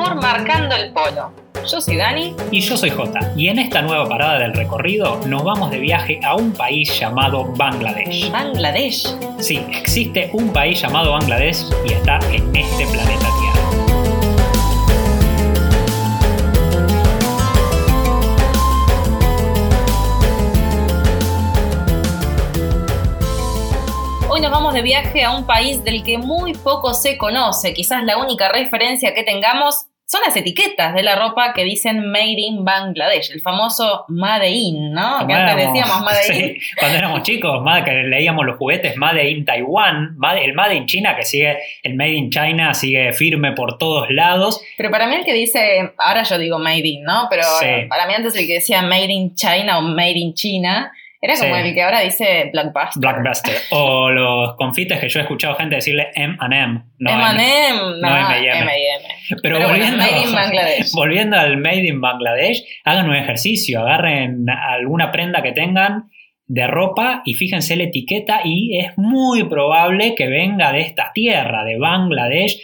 por Marcando el Polo. Yo soy Dani. Y yo soy Jota. Y en esta nueva parada del recorrido nos vamos de viaje a un país llamado Bangladesh. Bangladesh. Sí, existe un país llamado Bangladesh y está en este planeta Tierra. Hoy nos vamos de viaje a un país del que muy poco se conoce. Quizás la única referencia que tengamos son las etiquetas de la ropa que dicen Made in Bangladesh, el famoso Made in, ¿no? Que antes decíamos Made in. Sí, cuando éramos chicos, que leíamos los juguetes Made in Taiwán, el Made in China, que sigue, el Made in China sigue firme por todos lados. Pero para mí el que dice, ahora yo digo Made in, ¿no? Pero para mí antes el que decía Made in China o Made in China era como el que ahora dice Blockbuster. Blockbuster. O los confites que yo he escuchado gente decirle M&M. No M&M, no, M&M. Pero, volviendo, volviendo al Made in Bangladesh, hagan un ejercicio, agarren alguna prenda que tengan de ropa y fíjense la etiqueta y es muy probable que venga de esta tierra, de Bangladesh.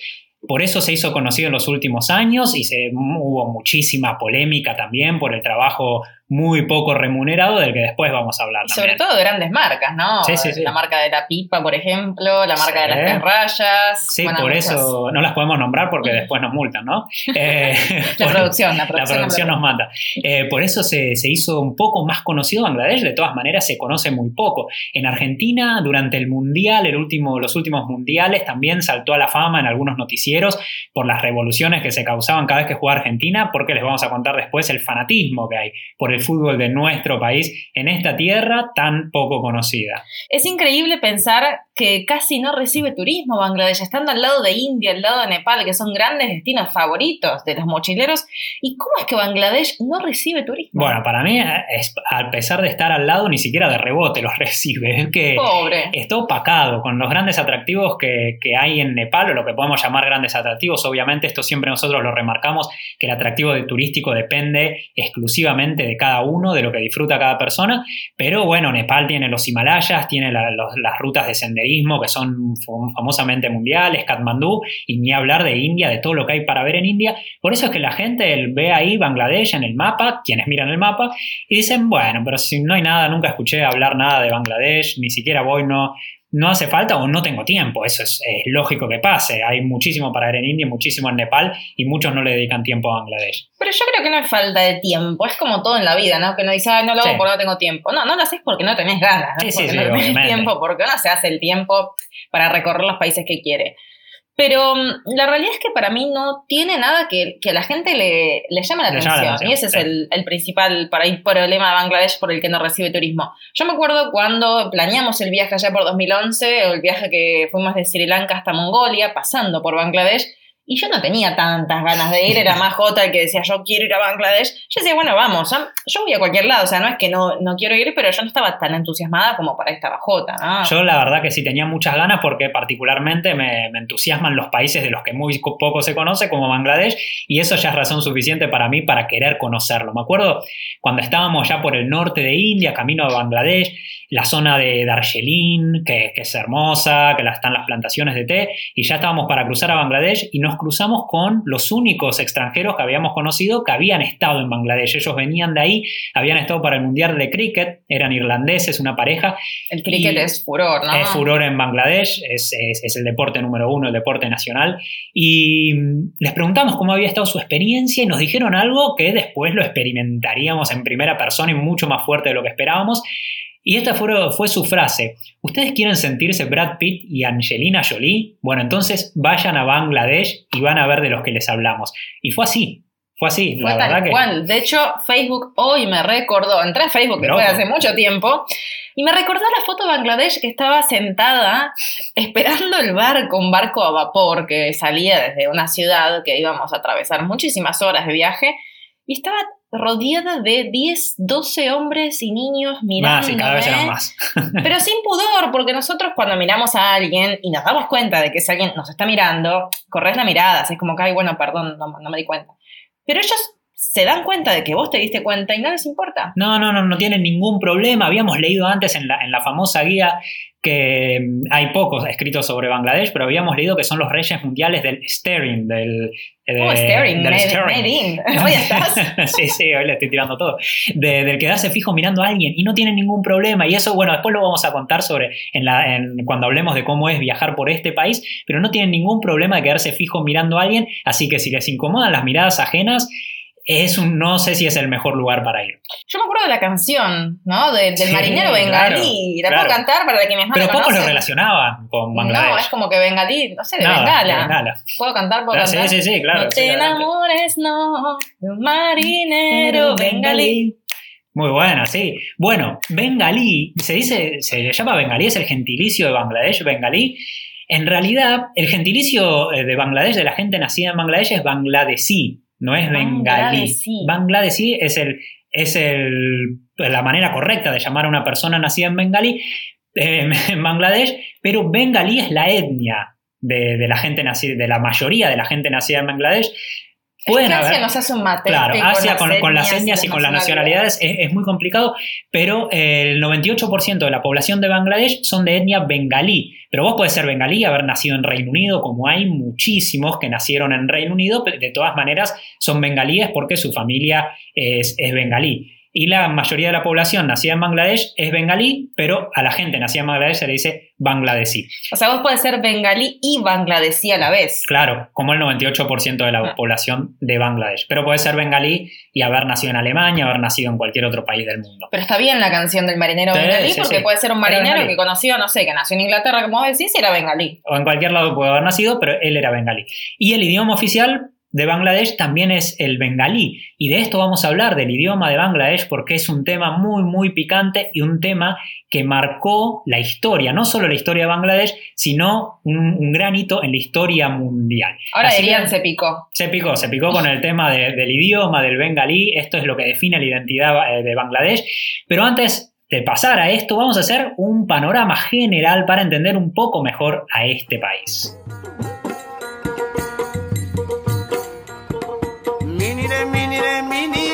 Por eso se hizo conocido en los últimos años y se, hubo muchísima polémica también por el trabajo muy poco remunerado del que después vamos a hablar. Sobre todo de grandes marcas, ¿no? Sí, sí, sí. La marca de la pipa, por ejemplo, la marca de las tres rayas. Sí, por eso no las podemos nombrar porque después nos multan, ¿no? Eh, la, producción, la, producción, la producción. nos mata. Eh, por eso se, se, hizo un poco más conocido Bangladesh, de todas maneras se conoce muy poco. En Argentina, durante el Mundial, el último, los últimos mundiales, también saltó a la fama en algunos noticieros por las revoluciones que se causaban cada vez que jugaba Argentina, porque les vamos a contar después el fanatismo que hay por el fútbol de nuestro país en esta tierra tan poco conocida. Es increíble pensar que casi no recibe turismo Bangladesh, estando al lado de India, al lado de Nepal, que son grandes destinos favoritos de los mochileros. ¿Y cómo es que Bangladesh no recibe turismo? Bueno, para mí, es, a pesar de estar al lado, ni siquiera de rebote los recibe. Es que Pobre. está opacado con los grandes atractivos que, que hay en Nepal, o lo que podemos llamar grandes atractivos. Obviamente, esto siempre nosotros lo remarcamos, que el atractivo turístico depende exclusivamente de cada uno, de lo que disfruta cada persona. Pero bueno, Nepal tiene los Himalayas, tiene las rutas de senderismo que son famosamente mundiales, Katmandú, y ni hablar de India, de todo lo que hay para ver en India. Por eso es que la gente ve ahí Bangladesh en el mapa, quienes miran el mapa, y dicen, bueno, pero si no hay nada, nunca escuché hablar nada de Bangladesh, ni siquiera voy, no, no hace falta o no tengo tiempo. Eso es, lógico que pase. Hay muchísimo para ver en India, muchísimo en Nepal y muchos no le dedican tiempo a Bangladesh. Pero yo creo que no es falta de tiempo. Es como todo en la vida, ¿no? Que no dice, no lo hago porque no tengo tiempo. No, no lo haces porque no tenés ganas. Sí, sí, porque no tenés tiempo, porque no se hace el tiempo para recorrer los países que quiere. Pero mm, la realidad es que para mí no tiene nada que, que a la gente le, le llame la, atención. Y ese es el, el, principal para ir problema de Bangladesh por el que no recibe turismo. Yo me acuerdo cuando planeamos el viaje allá por 2011, o el viaje que fuimos de Sri Lanka hasta Mongolia, pasando por Bangladesh, y yo no tenía tantas ganas de ir, era más Jota el que decía yo quiero ir a Bangladesh. Yo decía, bueno, vamos, yo voy a cualquier lado, o sea, no es que no, no quiero ir, pero yo no estaba tan entusiasmada como para esta bajota. Yo la verdad que sí tenía muchas ganas porque particularmente me, me, entusiasman los países de los que muy poco se conoce, como Bangladesh, y eso ya es razón suficiente para mí para querer conocerlo. Me acuerdo cuando estábamos ya por el norte de India, camino a Bangladesh, la zona de Darjeeling, que, que es hermosa, que están las plantaciones de té, y ya estábamos para cruzar a Bangladesh y nos cruzamos con los únicos extranjeros que habíamos conocido que habían estado en Bangladesh. Ellos venían de ahí, habían estado para el Mundial de Cricket, eran irlandeses, una pareja. El cricket es furor, ¿no? Es furor en Bangladesh, es, es, el deporte número uno, el deporte nacional. Y les preguntamos cómo había estado su experiencia y nos dijeron algo que después lo experimentaríamos en primera persona y mucho más fuerte de lo que esperábamos. Y esta fue, fue, su frase. ¿Ustedes quieren sentirse Brad Pitt y Angelina Jolie? Bueno, entonces vayan a Bangladesh y van a ver de los que les hablamos. Y fue así. Fue así, fue la verdad cual. De hecho, Facebook hoy me recordó, entré a Facebook que fue hace mucho tiempo, y me recordó la foto de Bangladesh que estaba sentada esperando el barco, un barco a vapor que salía desde una ciudad que íbamos a atravesar muchísimas horas de viaje, y estaba rodeada de 10, 12 hombres y niños mirando. Más, y cada vez eran más. pero sin pudor, porque nosotros cuando miramos a alguien y nos damos cuenta de que ese alguien nos está mirando, corres la mirada, así es como que, ay, bueno, perdón, no, me di cuenta. Pero ellos se dan cuenta de que vos te diste cuenta y no les importa. No, no, no, no tienen ningún problema. Habíamos leído antes en la, en la famosa guía que mm, hay pocos escritos sobre Bangladesh, pero habíamos leído que son los reyes mundiales del staring, del... oh, staring, del. Hoy estás. sí, sí, hoy le estoy tirando todo. del quedarse fijo mirando a alguien y no tiene ningún problema. Y eso, bueno, después lo vamos a contar sobre en la, cuando hablemos de cómo es viajar por este país, pero no tienen ningún problema de quedarse fijo mirando a alguien. Así que si les incomodan las miradas ajenas, es un, no sé si es el mejor lugar para ir. Yo me acuerdo de la canción, ¿no? del marinero bengalí. la puedo cantar para quienes no Pero pocos lo relacionaban con Bangladesh. No, es como que bengalí, no sé, de bengala. Puedo cantar, puedo cantar. Sí, sí, sí, claro. No te enamores, no, de un marinero bengalí. Muy buena, sí. Bueno, bengalí, se dice, se le llama bengalí, es el gentilicio de Bangladesh, bengalí. En realidad, el gentilicio eh, de Bangladesh, de la gente nacida en Bangladesh, es bangladesí no es bengalí. Bangladesí es, el, es el, la manera correcta de llamar a una persona nacida en bengalí, eh, en Bangladesh, pero bengalí es la etnia de, la gente nacida, de la mayoría de la gente nacida en Bangladesh. Pueden Asia nos hace un mate. Claro, Asia con, con, las etnias y, con las nacionalidades es, es, muy complicado, pero el 98% de la población de Bangladesh son de etnia bengalí. Pero vos podés ser bengalí, haber nacido en Reino Unido, como hay muchísimos que nacieron en Reino Unido, pero de todas maneras son bengalíes porque su familia es, es bengalí y la mayoría de la población nacida en Bangladesh es bengalí, pero a la gente nacida en Bangladesh se le dice bangladesí. O sea, vos podés ser bengalí y bangladesí a la vez. Claro, como el 98% de la ah. población de Bangladesh. Pero puede ser bengalí y haber nacido en Alemania, haber nacido en cualquier otro país del mundo. Pero está bien la canción del marinero bengalí, porque puede ser un marinero que conoció, no sé, que nació en Inglaterra, como decís, y era bengalí. O en cualquier lado puede haber nacido, pero él era bengalí. Y el idioma oficial de Bangladesh también es el bengalí. Y de esto vamos a hablar, del idioma de Bangladesh, porque es un tema muy, muy picante y un tema que marcó la historia, no solo la historia de Bangladesh, sino un, gran hito en la historia mundial. Ahora dirían se picó. Se picó, se picó con el tema del idioma, del bengalí, esto es lo que define la identidad eh, de Bangladesh. Pero antes de pasar a esto, vamos a hacer un panorama general para entender un poco mejor a este país. feminine.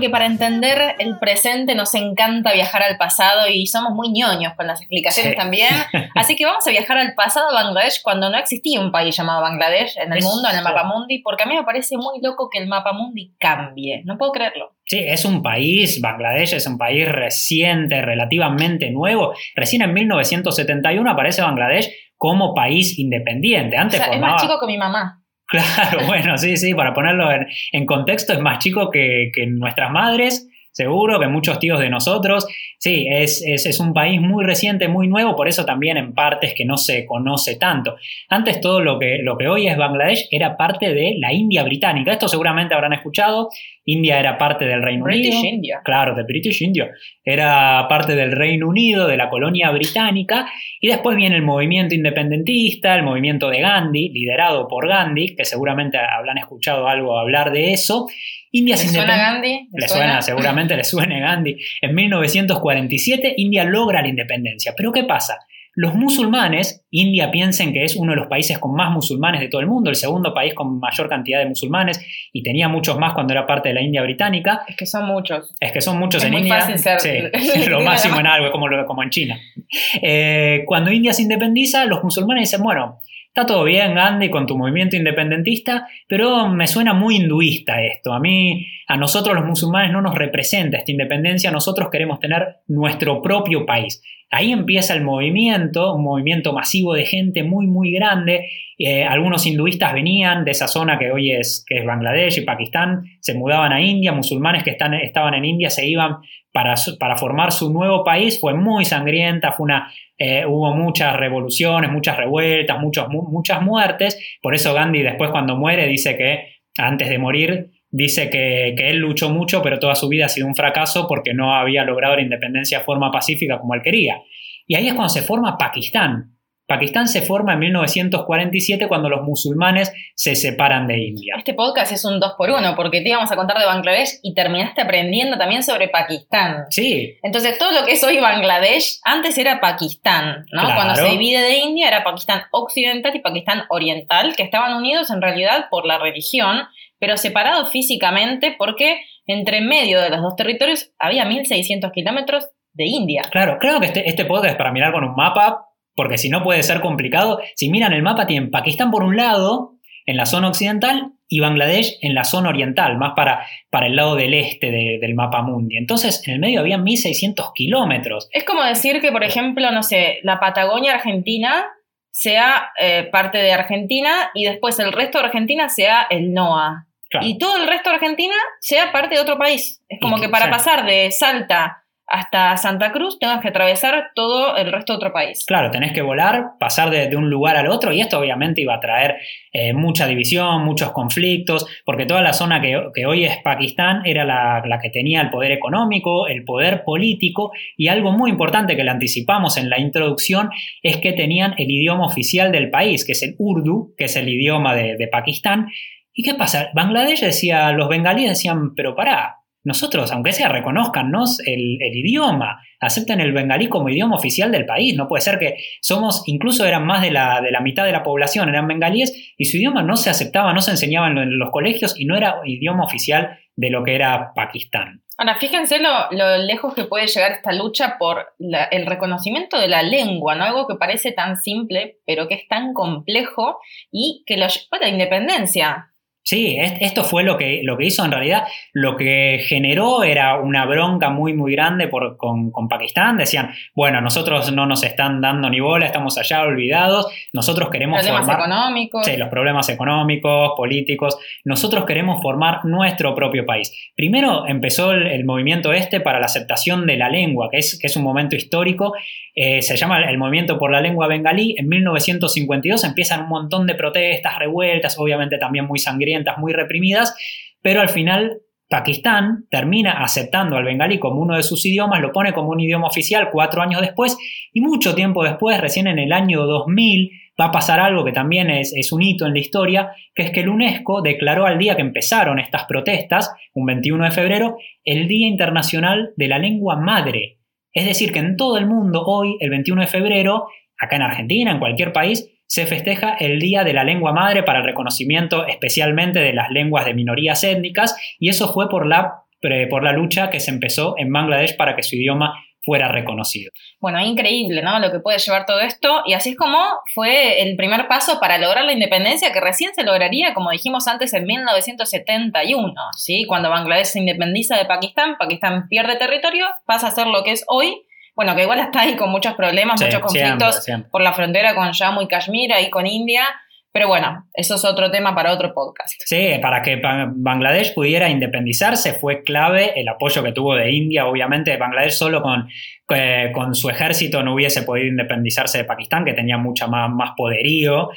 Que para entender el presente nos encanta viajar al pasado y somos muy ñoños con las explicaciones también. Así que vamos a viajar al pasado de Bangladesh cuando no existía un país llamado Bangladesh en el mundo, en el mapa mundi, porque a mí me parece muy loco que el mapa mundi cambie. No puedo creerlo. Sí, es un país, Bangladesh es un país reciente, relativamente nuevo. Recién en 1971 aparece Bangladesh como país independiente. Antes Es más chico que mi mamá. Claro, bueno, sí, sí, para ponerlo en, contexto, es más chico que, que, nuestras madres, seguro, que muchos tíos de nosotros. Sí, es, es, un país muy reciente, muy nuevo, por eso también en partes que no se conoce tanto. Antes todo lo que, lo que hoy es Bangladesh era parte de la India británica. Esto seguramente habrán escuchado. India era parte del Reino British Unido. India. Claro, de British India. Era parte del Reino Unido, de la colonia británica. Y después viene el movimiento independentista, el movimiento de Gandhi, liderado por Gandhi, que seguramente habrán escuchado algo hablar de eso. India ¿Le suena Gandhi? Le, suena? seguramente le suene Gandhi. En 1947 India logra la independencia. Pero ¿qué pasa? Los musulmanes, India piensen que es uno de los países con más musulmanes de todo el mundo, el segundo país con mayor cantidad de musulmanes, y tenía muchos más cuando era parte de la India británica. Es que son muchos. Es que son muchos en India. Fácil ser sí, lo máximo en algo, como, como en China. Eh, cuando India se independiza, los musulmanes dicen, bueno, Está todo bien, Gandhi, con tu movimiento independentista, pero me suena muy hinduista esto. A mí, a nosotros los musulmanes no nos representa esta independencia, nosotros queremos tener nuestro propio país. Ahí empieza el movimiento, un movimiento masivo de gente muy, muy grande. Eh, algunos hinduistas venían de esa zona que hoy es, que es Bangladesh y Pakistán, se mudaban a India, musulmanes que estaban en India se iban para, formar su nuevo país. Fue muy sangrienta, eh, hubo muchas revoluciones, muchas revueltas, muchas muertes. Por eso Gandhi después cuando muere dice que, antes de morir, dice que, él luchó mucho, pero toda su vida ha sido un fracaso porque no había logrado la independencia de forma pacífica como él quería. Y ahí es cuando se forma Pakistán. Pakistán se forma en 1947 cuando los musulmanes se separan de India. Este podcast es un dos por uno porque te íbamos a contar de Bangladesh y terminaste aprendiendo también sobre Pakistán. Sí. Entonces todo lo que es hoy Bangladesh antes era Pakistán, ¿no? Cuando se divide de India era Pakistán occidental y Pakistán oriental, que estaban unidos en realidad por la religión, pero separados físicamente porque entre medio de los dos territorios había 1600 kilómetros de India. Claro, creo que este, este podcast es para mirar con un mapa porque si no puede ser complicado. Si miran el mapa, tienen Pakistán por un lado, en la zona occidental, y Bangladesh en la zona oriental, más para, para el lado del este del mapa mundi. Entonces, en el medio había 1.600 kilómetros. Es como decir que, por ejemplo, no sé, la Patagonia Argentina sea eh, parte de Argentina y después el resto de Argentina sea el NOA. Y todo el resto de Argentina sea parte de otro país. Es como que para pasar de Salta hasta Santa Cruz tengas que atravesar todo el resto de otro país. Claro, tenés que volar, pasar de, un lugar al otro y esto obviamente iba a traer eh, mucha división, muchos conflictos, porque toda la zona que, hoy es Pakistán era la, que tenía el poder económico, el poder político y algo muy importante que le anticipamos en la introducción es que tenían el idioma oficial del país, que es el urdu, que es el idioma de, de Pakistán. ¿Y qué pasa? Bangladesh decía, los bengalíes decían, pero pará, nosotros, aunque sea, reconozcannos el, el, idioma, acepten el bengalí como idioma oficial del país. No puede ser que somos, incluso eran más de la, de la mitad de la población, eran bengalíes y su idioma no se aceptaba, no se enseñaba en los colegios y no era idioma oficial de lo que era Pakistán. Ahora, fíjense lo, lo lejos que puede llegar esta lucha por el reconocimiento de la lengua, ¿no? Algo que parece tan simple, pero que es tan complejo y que lo lleva a la independencia. Sí, esto fue lo que, lo que hizo en realidad. Lo que generó era una bronca muy, muy grande por, con, Pakistán. Decían, bueno, nosotros no nos están dando ni bola, estamos allá olvidados. Nosotros queremos problemas económicos. Sí, los problemas económicos, políticos. Nosotros queremos formar nuestro propio país. Primero empezó el, movimiento este para la aceptación de la lengua, que es, que es un momento histórico. Eh, se llama el movimiento por la lengua bengalí. En 1952 empiezan un montón de protestas, revueltas, obviamente también muy sangrientas muy reprimidas, pero al final Pakistán termina aceptando al bengalí como uno de sus idiomas, lo pone como un idioma oficial cuatro años después y mucho tiempo después, recién en el año 2000, va a pasar algo que también es, es, un hito en la historia, que es que el UNESCO declaró al día que empezaron estas protestas, un 21 de febrero, el Día Internacional de la Lengua Madre. Es decir, que en todo el mundo hoy, el 21 de febrero, acá en Argentina, en cualquier país, se festeja el Día de la Lengua Madre para el reconocimiento especialmente de las lenguas de minorías étnicas y eso fue por la, por la lucha que se empezó en Bangladesh para que su idioma fuera reconocido. Bueno, increíble, ¿no? Lo que puede llevar todo esto. Y así es como fue el primer paso para lograr la independencia, que recién se lograría, como dijimos antes, en 1971, ¿sí? Cuando Bangladesh se independiza de Pakistán, Pakistán pierde territorio, pasa a ser lo que es hoy, bueno, que igual está ahí con muchos problemas, muchos conflictos por la frontera con Jammu y Kashmir, y con India. Pero bueno, eso es otro tema para otro podcast. Sí, para que Bangladesh pudiera independizarse fue clave el apoyo que tuvo de India. Obviamente, Bangladesh solo con, eh, con su ejército no hubiese podido independizarse de Pakistán, que tenía mucha más, más poderío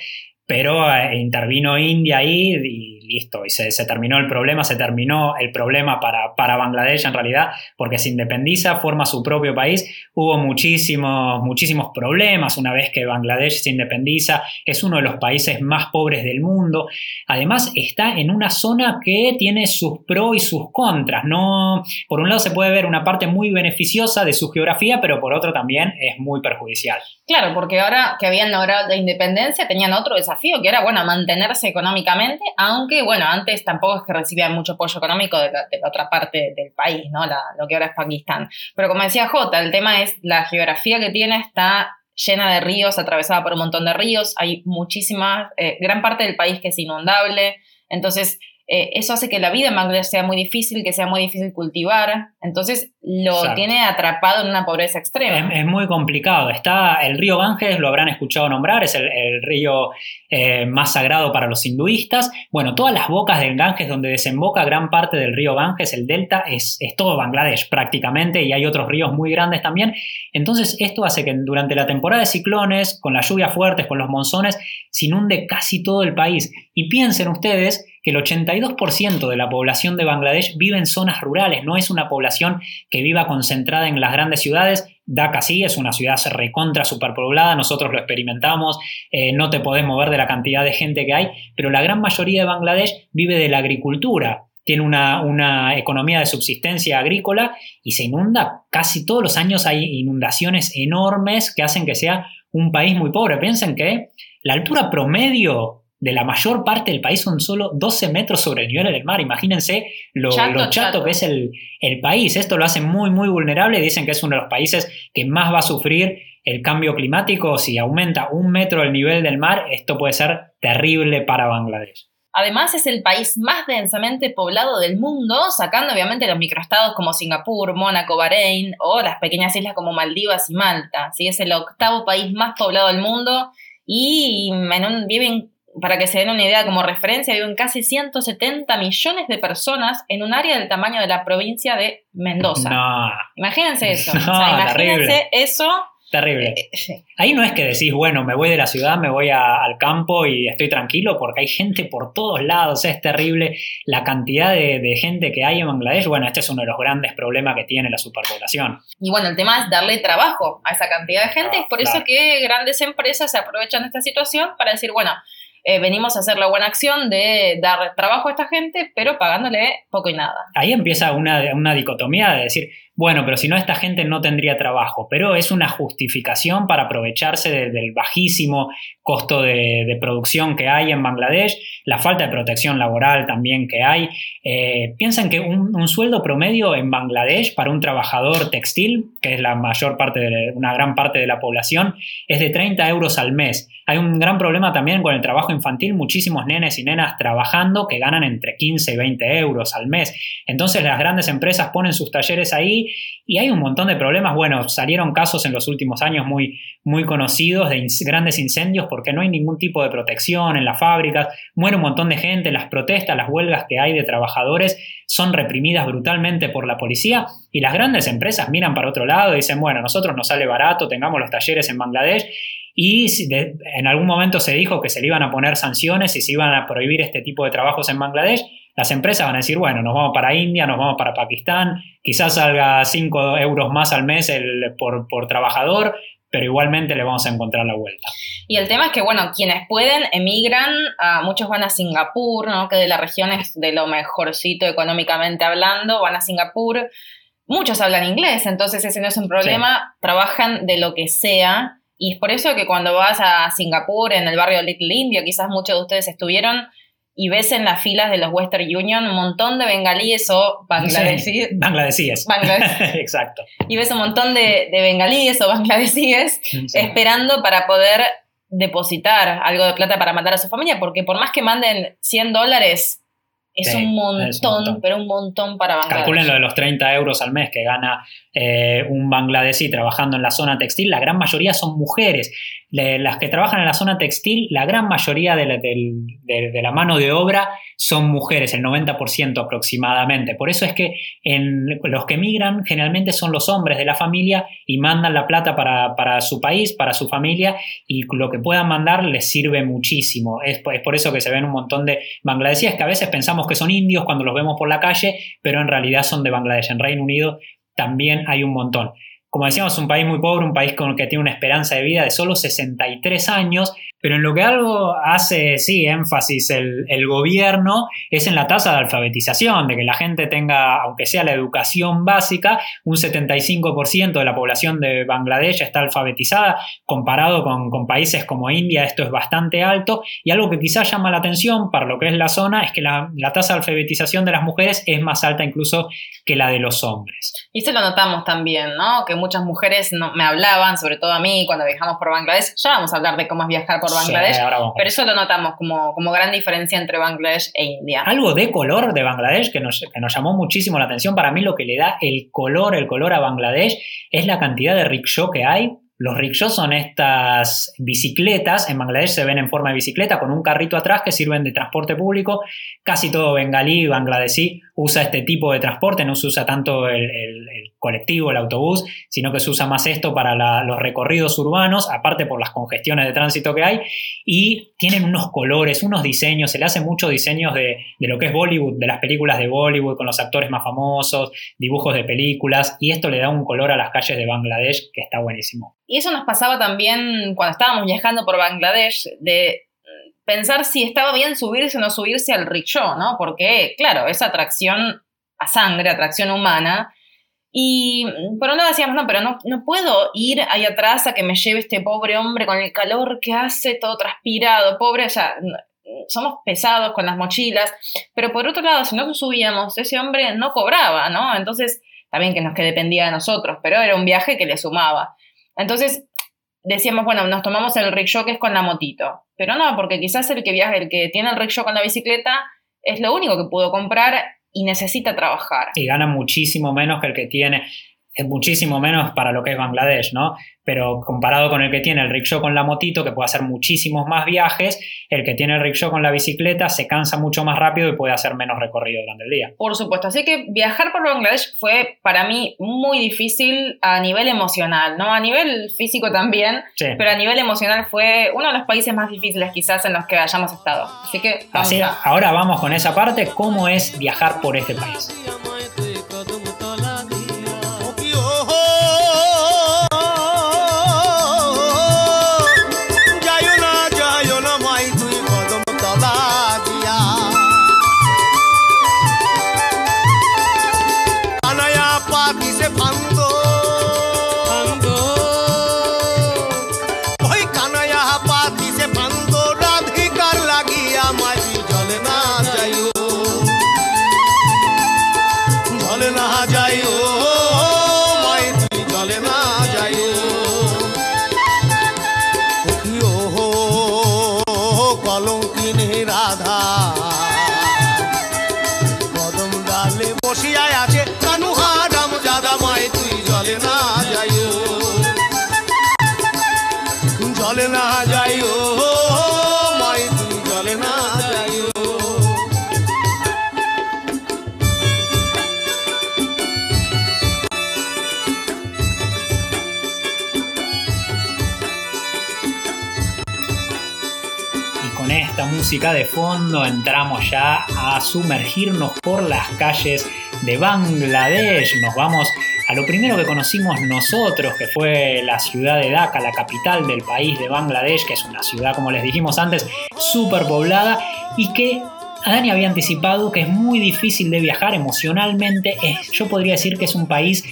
pero eh, intervino India ahí y listo, y se, terminó el problema, se terminó el problema para, para, Bangladesh en realidad, porque se independiza, forma su propio país, hubo muchísimos, muchísimos problemas una vez que Bangladesh se independiza, es uno de los países más pobres del mundo, además está en una zona que tiene sus pros y sus contras, no, por un lado se puede ver una parte muy beneficiosa de su geografía, pero por otro también es muy perjudicial. Claro, porque ahora que habían logrado la independencia tenían otro desafío, que era, bueno, mantenerse económicamente, aunque, bueno, antes tampoco es que recibían mucho apoyo económico de la, otra parte del país, ¿no? lo que ahora es Pakistán. Pero como decía Jota, el tema es la geografía que tiene está llena de ríos, atravesada por un montón de ríos, hay muchísimas, eh, gran parte del país que es inundable, entonces eh, eso hace que la vida en Bangladesh sea muy difícil, que sea muy difícil cultivar. Entonces lo tiene atrapado en una pobreza extrema. Es, muy complicado. Está el río Ganges, lo habrán escuchado nombrar, es el, río eh, más sagrado para los hinduistas. Bueno, todas las bocas del Ganges donde desemboca gran parte del río Ganges, el delta, es, es todo Bangladesh prácticamente y hay otros ríos muy grandes también. Entonces esto hace que durante la temporada de ciclones, con las lluvias fuertes, con los monzones, se inunde casi todo el país. Y piensen ustedes que el 82% de la población de Bangladesh vive en zonas rurales, no es una población que viva concentrada en las grandes ciudades, Dhaka sí es una ciudad recontra superpoblada, nosotros lo experimentamos, eh, no te podés mover de la cantidad de gente que hay, pero la gran mayoría de Bangladesh vive de la agricultura, tiene una, una, economía de subsistencia agrícola y se inunda casi todos los años hay inundaciones enormes que hacen que sea un país muy pobre. Piensen que la altura promedio de la mayor parte del país son solo 12 metros sobre el nivel del mar. Imagínense lo chato, que es el, el, país. Esto lo hace muy, muy vulnerable. Dicen que es uno de los países que más va a sufrir el cambio climático. Si aumenta un metro el nivel del mar, esto puede ser terrible para Bangladesh. Además es el país más densamente poblado del mundo, sacando obviamente los microestados como Singapur, Mónaco, Bahrein o las pequeñas islas como Maldivas y Malta. ¿sí? Es el octavo país más poblado del mundo y viven, para que se den una idea como referencia, viven casi 170 millones de personas en un área del tamaño de la provincia de Mendoza. Imagínense eso. imagínense eso Terrible. Eh, Ahí no es que decís, bueno, me voy de la ciudad, me voy al campo y estoy tranquilo, porque hay gente por todos lados, es terrible la cantidad de, gente que hay en Bangladesh. Bueno, este es uno de los grandes problemas que tiene la superpoblación. Y bueno, el tema es darle trabajo a esa cantidad de gente, es por eso que grandes empresas se aprovechan de esta situación para decir, bueno, eh, venimos a hacer la buena acción de dar trabajo a esta gente, pero pagándole poco y nada. Ahí empieza una, una dicotomía de decir, bueno, pero si no, esta gente no tendría trabajo, pero es una justificación para aprovecharse del bajísimo costo de, producción que hay en Bangladesh, la falta de protección laboral también que hay. Eh, piensan que un, sueldo promedio en Bangladesh para un trabajador textil, que es la mayor parte de una gran parte de la población, es de 30 euros al mes. Hay un gran problema también con el trabajo infantil, muchísimos nenes y nenas trabajando que ganan entre 15 y 20 euros al mes. Entonces las grandes empresas ponen sus talleres ahí y hay un montón de problemas. Bueno, salieron casos en los últimos años muy, muy conocidos de grandes incendios porque no hay ningún tipo de protección en las fábricas, muere un montón de gente, las protestas, las huelgas que hay de trabajadores son reprimidas brutalmente por la policía y las grandes empresas miran para otro lado y dicen, bueno, a nosotros nos sale barato, tengamos los talleres en Bangladesh y en algún momento se dijo que se le iban a poner sanciones y se iban a prohibir este tipo de trabajos en Bangladesh las empresas van a decir, bueno, nos vamos para India, nos vamos para Pakistán, quizás salga 5 euros más al mes por, trabajador, pero igualmente le vamos a encontrar la vuelta. Y el tema es que, bueno, quienes pueden emigran, muchos van a Singapur, ¿no? que de la región es de lo mejorcito económicamente hablando, van a Singapur. Muchos hablan inglés, entonces ese no es un problema, trabajan de lo que sea. Y es por eso que cuando vas a Singapur, en el barrio Little India, quizás muchos de ustedes estuvieron, y ves en las filas de los Western Union un montón de bengalíes o bangladesíes. bangladesíes. Exacto. Y ves un montón de, bengalíes o bangladesíes esperando para poder depositar algo de plata para mandar a su familia, porque por más que manden 100 dólares, es, un montón, pero un montón para Bangladesh. Calculen lo de los 30 euros al mes que gana eh, un bangladesí trabajando en la zona textil. La gran mayoría son mujeres las que trabajan en la zona textil, la gran mayoría de la, mano de obra son mujeres, el 90% aproximadamente. Por eso es que los que migran generalmente son los hombres de la familia y mandan la plata para, su país, para su familia, y lo que puedan mandar les sirve muchísimo. Es, es por eso que se ven un montón de bangladesíes que a veces pensamos que son indios cuando los vemos por la calle, pero en realidad son de Bangladesh. En Reino Unido también hay un montón como decíamos, un país muy pobre, un país con el que tiene una esperanza de vida de solo 63 años pero en lo que algo hace, sí, énfasis el, gobierno es en la tasa de alfabetización, de que la gente tenga, aunque sea la educación básica, un 75% de la población de Bangladesh está alfabetizada, comparado con, países como India, esto es bastante alto, y algo que quizás llama la atención para lo que es la zona es que la, tasa de alfabetización de las mujeres es más alta incluso que la de los hombres. Y eso lo notamos también, ¿no? Que muchas mujeres no, me hablaban, sobre todo a mí, cuando viajamos por Bangladesh, ya vamos a hablar de cómo es viajar por Bangladesh, pero eso lo notamos como, como gran diferencia entre Bangladesh e India. Algo de color de Bangladesh que nos, que nos llamó muchísimo la atención, para mí lo que le da el color, el color a Bangladesh es la cantidad de rickshaw que hay. Los rickshaws son estas bicicletas, en Bangladesh se ven en forma de bicicleta con un carrito atrás que sirven de transporte público, casi todo bengalí, bangladesí usa este tipo de transporte, no se usa tanto el, colectivo, el autobús, sino que se usa más esto para los recorridos urbanos, aparte por las congestiones de tránsito que hay, y tienen unos colores, unos diseños, se le hacen muchos diseños de, de lo que es Bollywood, de las películas de Bollywood, con los actores más famosos, dibujos de películas, y esto le da un color a las calles de Bangladesh que está buenísimo. Y eso nos pasaba también cuando estábamos viajando por Bangladesh, de pensar si estaba bien subirse o no subirse al rickshaw, ¿no? Porque, claro, es atracción a sangre, atracción humana. Y por un lado decíamos, no, pero no, no puedo ir ahí atrás a que me lleve este pobre hombre con el calor que hace, todo transpirado, pobre, o sea, somos pesados con las mochilas, pero por otro lado, si no subíamos, ese hombre no cobraba, ¿no? Entonces, también que nos que dependía de nosotros, pero era un viaje que le sumaba. Entonces, decíamos, bueno, nos tomamos el rickshaw que es con la motito. Pero no, porque quizás el que viaja, el que tiene el rickshaw con la bicicleta, es lo único que pudo comprar y necesita trabajar. Y gana muchísimo menos que el que tiene es muchísimo menos para lo que es Bangladesh, ¿no? Pero comparado con el que tiene el rickshaw con la motito, que puede hacer muchísimos más viajes, el que tiene el rickshaw con la bicicleta se cansa mucho más rápido y puede hacer menos recorrido durante el día. Por supuesto, así que viajar por Bangladesh fue para mí muy difícil a nivel emocional, ¿no? A nivel físico también, pero a nivel emocional fue uno de los países más difíciles quizás en los que hayamos estado. Así que... Así, ahora vamos con esa parte, ¿cómo es viajar por este país? Raja música de fondo entramos ya a sumergirnos por las calles de Bangladesh. Nos vamos a lo primero que conocimos nosotros, que fue la ciudad de Dhaka, la capital del país de Bangladesh, que es una ciudad, como les dijimos antes, súper poblada y que Dani había anticipado que es muy difícil de viajar emocionalmente. yo podría decir que es un país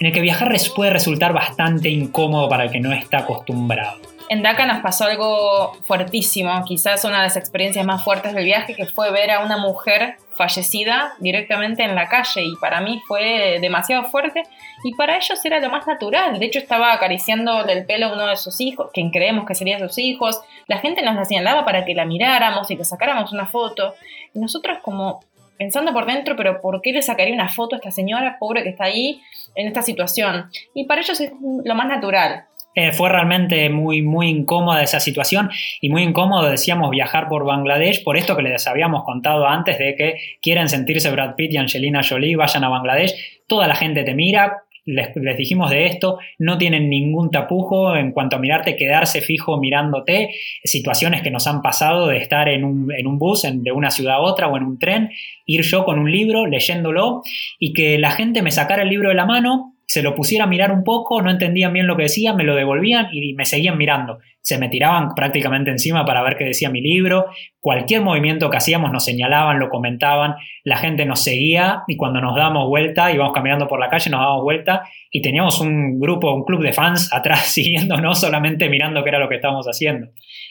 en el que viajar puede resultar bastante incómodo para el que no está acostumbrado. En Dhaka nos pasó algo fuertísimo, quizás una de las experiencias más fuertes del viaje, que fue ver a una mujer fallecida directamente en la calle y para mí fue demasiado fuerte y para ellos era lo más natural. De hecho estaba acariciando el pelo a uno de sus hijos, quien creemos que serían sus hijos. La gente nos la señalaba para que la miráramos y que sacáramos una foto. Y nosotros como pensando por dentro, pero ¿por qué le sacaría una foto a esta señora pobre que está ahí en esta situación? Y para ellos es lo más natural. Eh, fue realmente muy, muy incómoda esa situación y muy incómodo, decíamos, viajar por Bangladesh, por esto que les habíamos contado antes de que quieren sentirse Brad Pitt y Angelina Jolie, vayan a Bangladesh, toda la gente te mira, les, dijimos de esto, no tienen ningún tapujo en cuanto a mirarte, quedarse fijo mirándote, situaciones que nos han pasado de estar en un, en un bus de una ciudad a otra o en un tren, ir yo con un libro leyéndolo y que la gente me sacara el libro de la mano, se lo pusiera a mirar un poco, no entendían bien lo que decía, me lo devolvían y me seguían mirando. Se me tiraban prácticamente encima para ver qué decía mi libro. Cualquier movimiento que hacíamos nos señalaban, lo comentaban, la gente nos seguía y cuando nos dábamos vuelta, íbamos caminando por la calle, nos dábamos vuelta y teníamos un grupo, un club de fans atrás siguiéndonos, solamente mirando qué era lo que estábamos haciendo.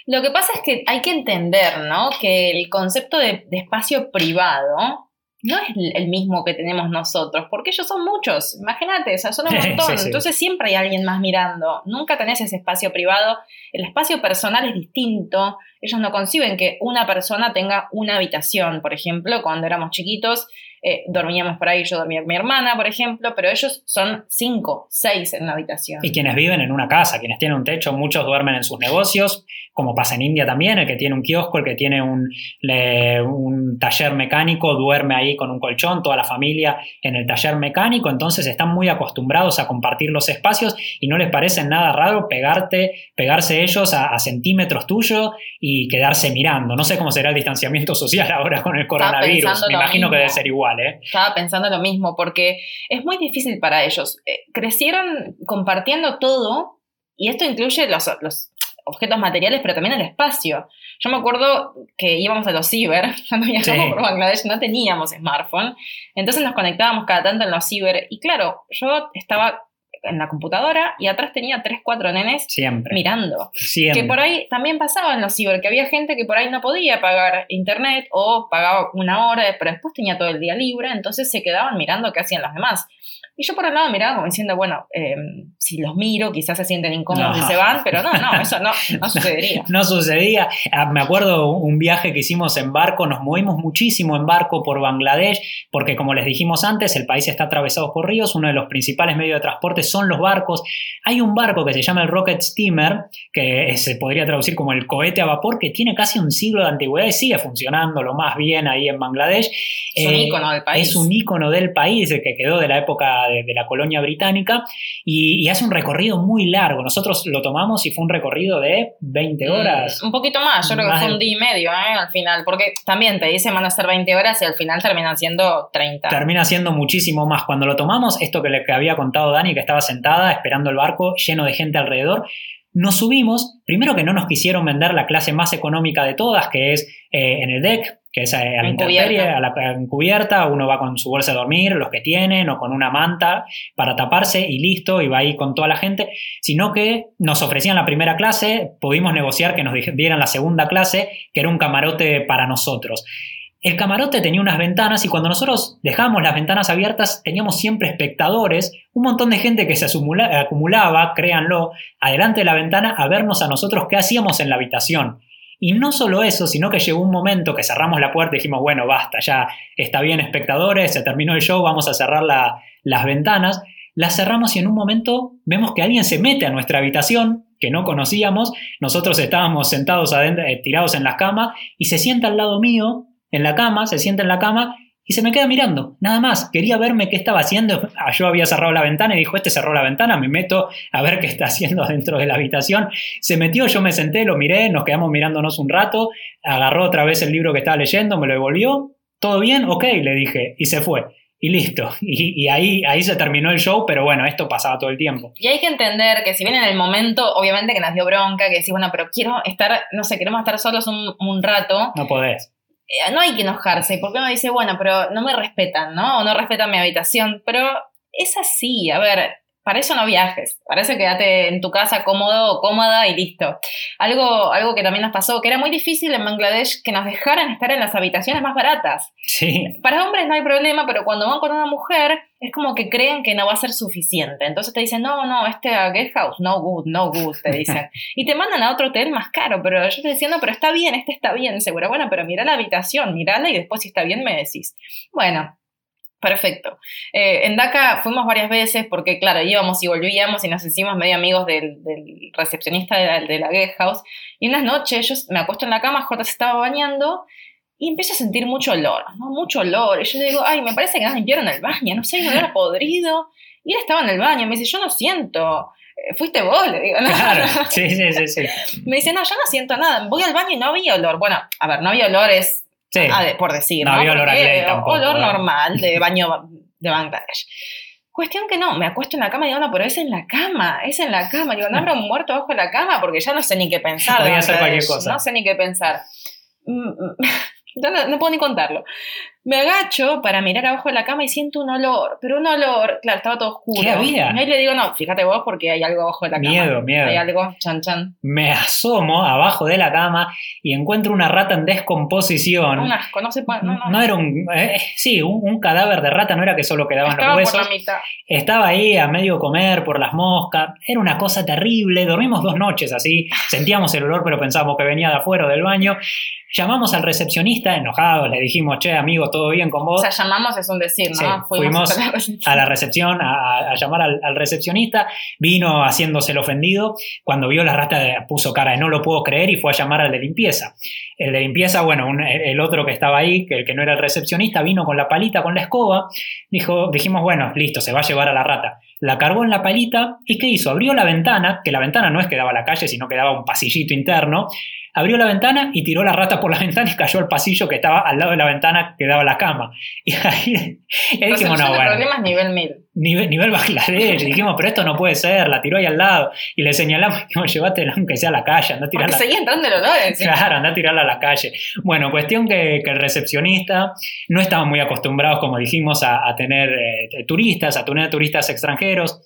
Lo que pasa es que hay que entender, ¿no? Que el concepto de espacio privado no es el mismo que tenemos nosotros, porque ellos son muchos, imagínate, o sea, son un montón, entonces siempre hay alguien más mirando, nunca tenés ese espacio privado, el espacio personal es distinto, ellos no conciben que una persona tenga una habitación. Por ejemplo, cuando éramos chiquitos, eh, dormíamos por ahí, yo dormía con mi hermana, por ejemplo, pero ellos son cinco, seis en la habitación. Y quienes viven en una casa, quienes tienen un techo, muchos duermen en sus negocios, como pasa en India también, el que tiene un kiosco, el que tiene un, un taller mecánico, duerme ahí con un colchón, toda la familia en el taller mecánico, entonces están muy acostumbrados a compartir los espacios y no les parece nada raro pegarte, pegarse ellos a, centímetros tuyos y quedarse mirando. No sé cómo será el distanciamiento social ahora con el coronavirus, me imagino que debe ser igual. Estaba pensando lo mismo, porque es muy difícil para ellos. Eh, crecieron compartiendo todo, y esto incluye los, objetos materiales, pero también el espacio. Yo me acuerdo que íbamos a los ciber, cuando viajamos por Bangladesh no teníamos smartphone, entonces nos conectábamos cada tanto en los ciber, y claro, yo estaba en la computadora y atrás tenía tres, cuatro nenes mirando. Que por ahí también pasaba en los ciber, que había gente que por ahí no podía pagar internet o pagaba una hora, pero después tenía todo el día libre, entonces se quedaban mirando qué hacían los demás. Y yo por un lado miraba como diciendo, bueno, em, si los miro, quizás se sienten incómodos y se van, pero no, no, eso no, no sucedería. no sucedía. Ah, me acuerdo un viaje que hicimos en barco, nos movimos muchísimo en barco por Bangladesh, porque como les dijimos antes, el país está atravesado por ríos, uno de los principales medios de transporte son los barcos. Hay un barco que se llama el Rocket Steamer, que se podría traducir como el cohete a vapor, que tiene casi un siglo de antigüedad y sigue funcionando lo más bien ahí en Bangladesh. Es un ícono del país. Es un ícono del país, que quedó de la época de, la colonia británica y, hace un recorrido muy largo. Nosotros lo tomamos y fue un recorrido de 20 mm, horas. un poquito más, yo creo que fue un día y medio ¿eh? al final, porque también te dicen van a ser 20 horas y al final terminan siendo 30. Termina siendo muchísimo más. Cuando lo tomamos, esto que le había contado Dani, que estaba sentada esperando el barco lleno de gente alrededor, nos subimos, primero que no nos quisieron vender la clase más económica de todas, que es eh, en el deck, que es a la intemperie, a la encubierta, uno va con su bolsa de dormir, los que tienen, o con una manta para taparse y listo, y va ahí con toda la gente, sino que nos ofrecían la primera clase, pudimos negociar que nos dieran la segunda clase, que era un camarote para nosotros. El camarote tenía unas ventanas y cuando nosotros dejamos las ventanas abiertas teníamos siempre espectadores, un montón de gente que se acumulaba, créanlo, adelante de la ventana a vernos a nosotros qué hacíamos en la habitación. Y no solo eso, sino que llegó un momento que cerramos la puerta y dijimos, bueno, basta, ya está bien espectadores, se terminó el show, vamos a cerrar las ventanas. Las cerramos y en un momento vemos que alguien se mete a nuestra habitación que no conocíamos, nosotros estábamos sentados adentro, eh, tirados en las camas y se sienta al lado mío en la cama, se sienta en la cama y se me queda mirando, nada más. Quería verme qué estaba haciendo. Ah, yo había cerrado la ventana y dijo, este cerró la ventana, me meto a ver qué está haciendo dentro de la habitación. Se metió, yo me senté, lo miré, nos quedamos mirándonos un rato, agarró otra vez el libro que estaba leyendo, me lo devolvió. ¿Todo bien? Ok, le dije, y se fue. Y listo. Y, ahí, ahí se terminó el show, pero bueno, esto pasaba todo el tiempo. Y hay que entender que si bien en el momento, obviamente que nos dio bronca, que decís, bueno, pero quiero estar, no sé, queremos estar solos un, un rato. No podés eh, no hay que enojarse, porque uno dice, bueno, pero no me respetan, ¿no? O no respetan mi habitación, pero es así, a ver, para eso no viajes, para eso quédate en tu casa cómodo o cómoda y listo. Algo, algo que también nos pasó, que era muy difícil en Bangladesh que nos dejaran estar en las habitaciones más baratas. Sí. Para hombres no hay problema, pero cuando van con una mujer es como que creen que no va a ser suficiente. Entonces te dicen, no, no, este guest house, no good, no good, te dicen. y te mandan a otro hotel más caro, pero yo estoy diciendo, pero está bien, este está bien, seguro. Bueno, pero mira la habitación, mirala y después si está bien me decís. Bueno, Perfecto. Eh, en DACA fuimos varias veces porque, claro, íbamos y volvíamos y nos hicimos medio amigos del, recepcionista de la, de la, guest house. Y unas noches yo me acuesto en la cama, J se estaba bañando y empiezo a sentir mucho olor, ¿no? Mucho olor. Y yo le digo, ay, me parece que nos limpiaron el baño, no sé, no era podrido. Y él estaba en el baño, me dice, yo no siento. Eh, fuiste vos, le digo, Claro, sí, sí, sí, sí. me dice, no, yo no siento nada. Voy al baño y no había olor. Bueno, a ver, no había olores por decir. No, había olor a Clay tampoco. Olor normal de baño de Bangladesh. Cuestión que no, me acuesto en la cama y digo, no, pero es en la cama, es en la cama. Digo, no habrá un muerto bajo la cama porque ya no sé ni qué pensar. Podría hacer cualquier cosa. No sé ni qué pensar. Mm, mm, no, no, puedo ni contarlo. Me agacho para mirar abajo de la cama y siento un olor, pero un olor, claro, estaba todo oscuro. ¿Qué había? Y ahí le digo, no, fíjate vos porque hay algo abajo de la cama. Miedo, miedo. Hay algo, chan, chan. Me asomo abajo de la cama y encuentro una rata en descomposición. Un asco, no se puede, no, no, no era un, eh, sí, un, cadáver de rata, no era que solo quedaban Estaba los huesos. Por la mitad. Estaba ahí a medio comer por las moscas, era una cosa terrible, dormimos dos noches así, sentíamos el olor pero pensábamos que venía de afuera del baño. Llamamos al recepcionista, enojados, le dijimos, che, amigo, ¿todo bien con vos? O sea, llamamos es un decir, ¿no? fuimos, a la recepción, a, llamar al, recepcionista, vino haciéndose el ofendido, cuando vio la rata puso cara de no lo puedo creer y fue a llamar al de limpieza. El de limpieza, bueno, el otro que estaba ahí, que el que no era el recepcionista, vino con la palita, con la escoba, dijo, dijimos, bueno, listo, se va a llevar a la rata. La cargó en la palita y ¿qué hizo? Abrió la ventana, que la ventana no es que daba a la calle, sino que daba un pasillito interno, abrió la ventana y tiró la rata por la ventana y cayó al pasillo que estaba al lado de la ventana que daba la cama. Y ahí, dijimos, no, bueno. problemas nivel 1000. Nivel, nivel Bangladesh. Y dijimos, pero esto no puede ser, la tiró ahí al lado. Y le señalamos, dijimos, llévatela aunque sea a la calle, anda a tirarla. seguía entrando el olor Claro, anda a tirarla a la calle. Bueno, cuestión que, el recepcionista no estaba muy acostumbrados, como dijimos, a, tener eh, turistas, a tener turistas extranjeros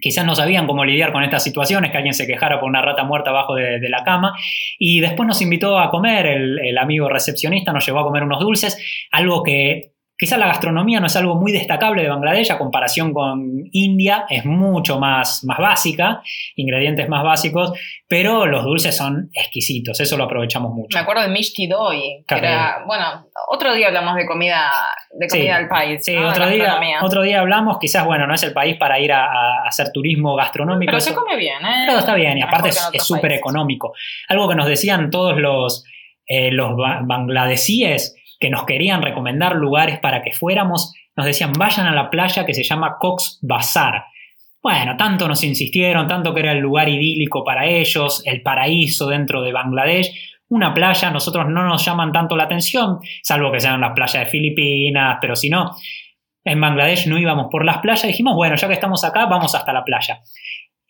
quizás no sabían cómo lidiar con estas situaciones, que alguien se quejara por una rata muerta abajo de, la cama. Y después nos invitó a comer, el, amigo recepcionista nos llevó a comer unos dulces, algo que Quizás la gastronomía no es algo muy destacable de Bangladesh a comparación con India, es mucho más, más básica, ingredientes más básicos, pero los dulces son exquisitos, eso lo aprovechamos mucho. Me acuerdo de Mishti Doi, que era, bueno, otro día hablamos de comida, de comida del país. Sí, otro, día, otro día hablamos, quizás, bueno, no es el país para ir a, hacer turismo gastronómico. Pero se come bien, ¿eh? Pero está bien, y aparte es súper económico. Algo que nos decían todos los, eh, los bangladesíes que nos querían recomendar lugares para que fuéramos, nos decían vayan a la playa que se llama Cox Bazar. Bueno, tanto nos insistieron, tanto que era el lugar idílico para ellos, el paraíso dentro de Bangladesh. Una playa, nosotros no nos llaman tanto la atención, salvo que sean las playas de Filipinas, pero si no, en Bangladesh no íbamos por las playas, dijimos, bueno, ya que estamos acá, vamos hasta la playa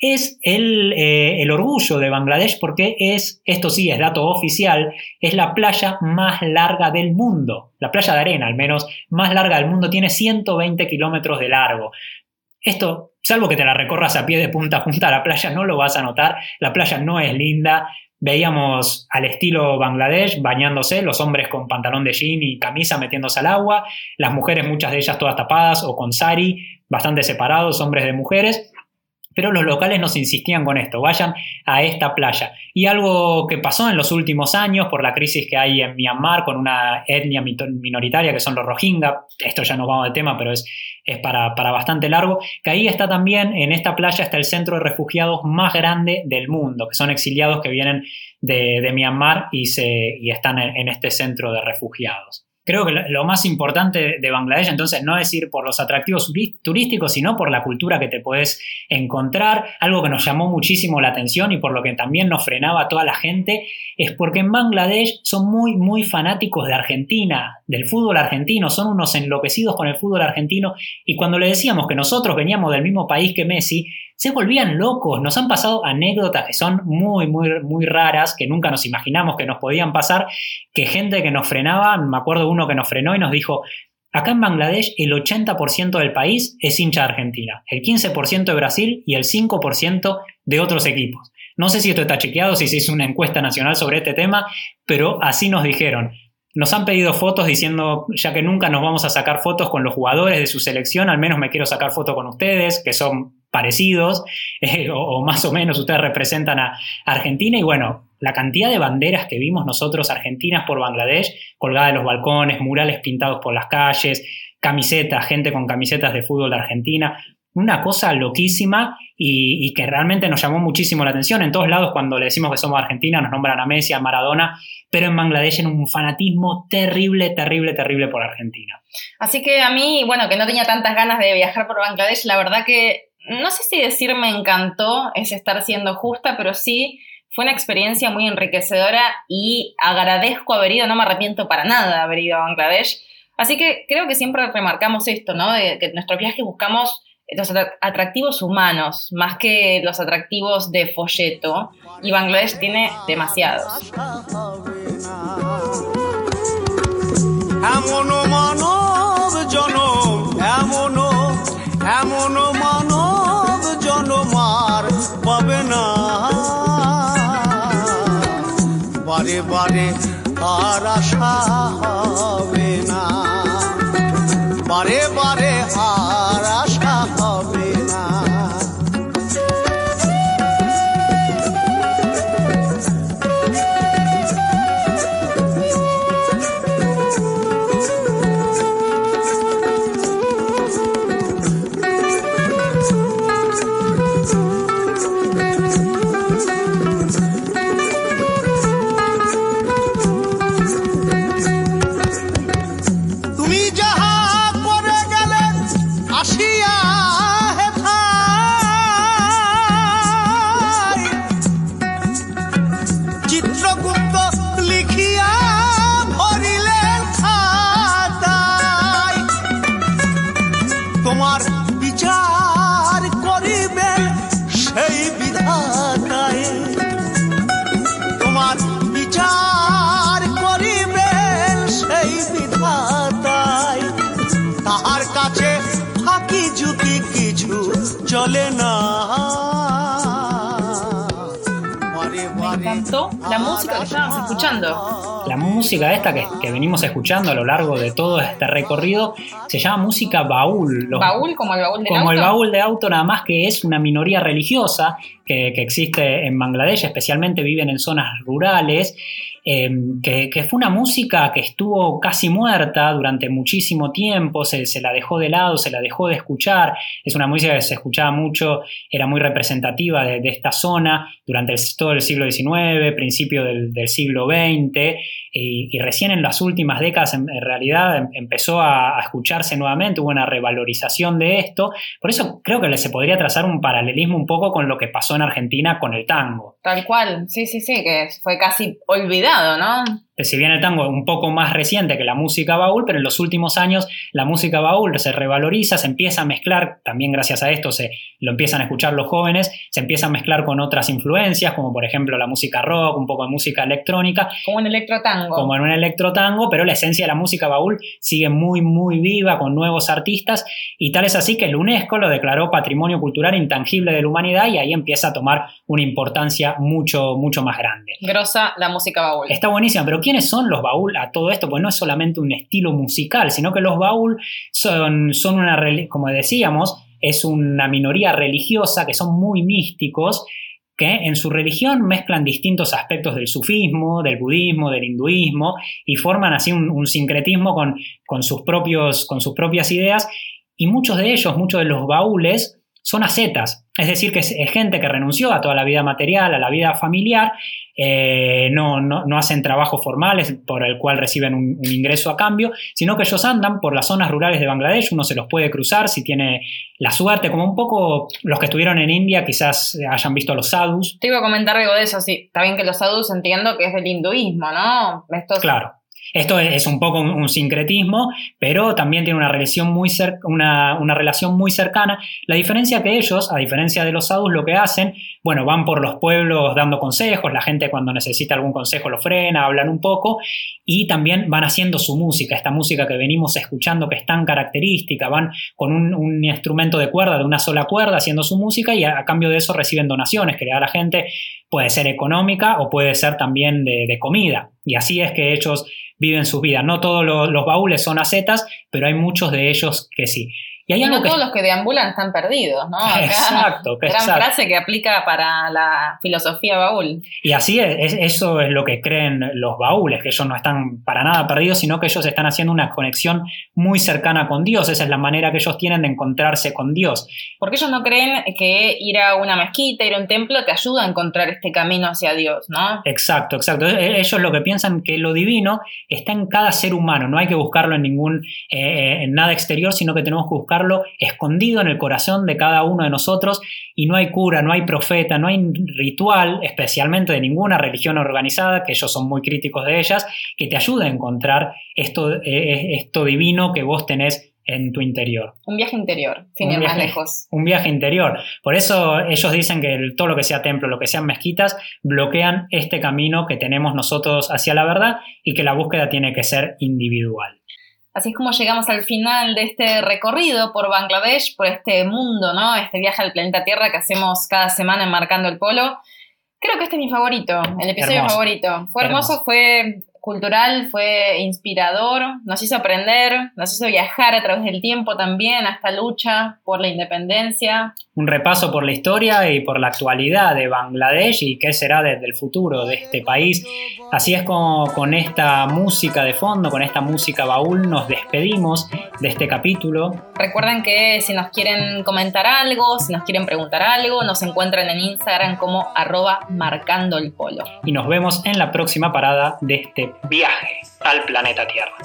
es eh, el, orgullo de Bangladesh porque es, esto sí es dato oficial, es la playa más larga del mundo. La playa de arena, al menos, más larga del mundo, tiene 120 kilómetros de largo. Esto, salvo que te la recorras a pie de punta a punta la playa, no lo vas a notar. La playa no es linda. Veíamos al estilo Bangladesh bañándose, los hombres con pantalón de jean y camisa metiéndose al agua, las mujeres, muchas de ellas todas tapadas o con sari, bastante separados, hombres de mujeres. Pero los locales nos insistían con esto, vayan a esta playa. Y algo que pasó en los últimos años por la crisis que hay en Myanmar con una etnia minoritaria que son los Rohingya, esto ya no vamos de tema, pero es, es para, bastante largo, que ahí está también, en esta playa está el centro de refugiados más grande del mundo, que son exiliados que vienen de, Myanmar y, se, y están en este centro de refugiados. Creo que lo más importante de Bangladesh entonces no es ir por los atractivos turísticos, sino por la cultura que te puedes encontrar. Algo que nos llamó muchísimo la atención y por lo que también nos frenaba toda la gente es porque en Bangladesh son muy, muy fanáticos de Argentina, del fútbol argentino, son unos enloquecidos con el fútbol argentino y cuando le decíamos que nosotros veníamos del mismo país que Messi, se volvían locos. Nos han pasado anécdotas que son muy, muy, muy raras, que nunca nos imaginamos que nos podían pasar, que gente que nos frenaba, me acuerdo uno que nos frenó y nos dijo, acá en Bangladesh el 80% del país es hincha de Argentina, el 15% de Brasil y el 5% de otros equipos. No sé si esto está chequeado, si se hizo una encuesta nacional sobre este tema, pero así nos dijeron. Nos han pedido fotos diciendo, ya que nunca nos vamos a sacar fotos con los jugadores de su selección, al menos me quiero sacar foto con ustedes, que son parecidos, eh, o, más o menos ustedes representan a Argentina. Y bueno, la cantidad de banderas que vimos nosotros argentinas por Bangladesh, colgadas en los balcones, murales pintados por las calles, camisetas, gente con camisetas de fútbol de Argentina, una cosa loquísima y, que realmente nos llamó muchísimo la atención. En todos lados, cuando le decimos que somos Argentina, nos nombran a Messi, a Maradona, pero en Bangladesh en un fanatismo terrible, terrible, terrible por Argentina. Así que a mí, bueno, que no tenía tantas ganas de viajar por Bangladesh, la verdad que no sé si decir me encantó es estar siendo justa, pero sí fue una experiencia muy enriquecedora y agradezco haber ido, no me arrepiento para nada haber ido a Bangladesh. Así que creo que siempre remarcamos esto, ¿no? De que en nuestros viajes buscamos los atractivos humanos, más que los atractivos de folleto, y Bangladesh tiene demasiados. এমন মানব জনমার পাবে না। বারে বারে আর আশা হবে না। বারে বারে আর que, venimos escuchando a lo largo de todo este recorrido se llama música baúl. Los- Baúl como el baúl del como auto. el baúl de auto, nada más que es una minoría religiosa que, que existe en Bangladesh, especialmente viven en zonas rurales, eh, que, que fue una música que estuvo casi muerta durante muchísimo tiempo, se, se la dejó de lado, se la dejó de escuchar, es una música que se escuchaba mucho, era muy representativa de, de esta zona durante el- todo el siglo XIX, principio del, del siglo XX, y, recién en las últimas décadas en, en realidad em- empezó a, a escucharse nuevamente, hubo una revalorización de esto, por eso creo que se podría trazar un paralelismo un poco con lo que pasó en Argentina con el tango. Tal cual, sí, sí, sí, que fue casi olvidado, ¿no? Si bien el tango es un poco más reciente que la música baúl, pero en los últimos años la música baúl se revaloriza, se empieza a mezclar, también gracias a esto se lo empiezan a escuchar los jóvenes, se empieza a mezclar con otras influencias, como por ejemplo la música rock, un poco de música electrónica, Como un electrotango. como en un electrotango, pero la esencia de la música baúl sigue muy, muy viva con nuevos artistas y tal es así que el UNESCO lo declaró Patrimonio Cultural Intangible de la Humanidad y ahí empieza a tomar una importancia mucho, mucho más grande. Grosa la música baúl. Está buenísima, pero ¿quiénes son los baúl a todo esto? Pues no es solamente un estilo musical, sino que los baúl son, una, como decíamos, es una minoría religiosa que son muy místicos, que en su religión mezclan distintos aspectos del sufismo, del budismo, del hinduismo, y forman así un, un sincretismo con, con, sus propios, con sus propias ideas, y muchos de ellos, muchos de los baúles, son ascetas, es decir, que es, es gente que renunció a toda la vida material, a la vida familiar, eh, no, no, no, hacen trabajos formales por el cual reciben un, un, ingreso a cambio, sino que ellos andan por las zonas rurales de Bangladesh, uno se los puede cruzar si tiene la suerte, como un poco los que estuvieron en India quizás hayan visto a los sadhus. Te iba a comentar algo de eso, sí, está bien que los sadhus entiendo que es del hinduismo, ¿no? Estos... Claro. Esto es un poco un, sincretismo, pero también tiene una relación, muy una, una relación muy cercana. La diferencia que ellos, a diferencia de los sadhus, lo que hacen, bueno, van por los pueblos dando consejos, la gente cuando necesita algún consejo lo frena, hablan un poco, y también van haciendo su música, esta música que venimos escuchando que es tan característica, van con un, instrumento de cuerda, de una sola cuerda, haciendo su música, y a, cambio de eso reciben donaciones que le da la gente, puede ser económica o puede ser también de comida. Y así es que ellos viven sus vidas. No todos los, baúles son acetas, pero hay muchos de ellos que sí. Y, hay y no que... todos los que deambulan están perdidos, ¿no? Acá, exacto. Gran exacto. frase que aplica para la filosofía baúl. Y así es, eso es lo que creen los baúles, que ellos no están para nada perdidos, sino que ellos están haciendo una conexión muy cercana con Dios. Esa es la manera que ellos tienen de encontrarse con Dios. Porque ellos no creen que ir a una mezquita, ir a un templo, te ayuda a encontrar este camino hacia Dios, ¿no? Exacto, exacto. Ellos lo que piensan que lo divino está en cada ser humano, no hay que buscarlo en ningún, eh, en nada exterior, sino que tenemos que buscar escondido en el corazón de cada uno de nosotros y no hay cura, no hay profeta, no hay ritual, especialmente de ninguna religión organizada, que ellos son muy críticos de ellas, que te ayude a encontrar esto, eh, esto divino que vos tenés en tu interior. Un viaje interior, sin un ir viaje, más lejos. Un viaje interior. Por eso ellos dicen que el, todo lo que sea templo, lo que sean mezquitas, bloquean este camino que tenemos nosotros hacia la verdad y que la búsqueda tiene que ser individual. Así es como llegamos al final de este recorrido por Bangladesh, por este mundo, ¿no? Este viaje al planeta Tierra que hacemos cada semana enmarcando el polo. Creo que este es mi favorito, el episodio favorito. Fue hermoso, fue cultural, fue inspirador, nos hizo aprender, nos hizo viajar a través del tiempo también a esta lucha por la independencia. Un repaso por la historia y por la actualidad de Bangladesh y qué será desde el futuro de este país. Así es como con esta música de fondo, con esta música baúl, nos despedimos de este capítulo. Recuerden que si nos quieren comentar algo, si nos quieren preguntar algo, nos encuentran en Instagram como arroba marcando el polo. Y nos vemos en la próxima parada de este viaje al planeta Tierra.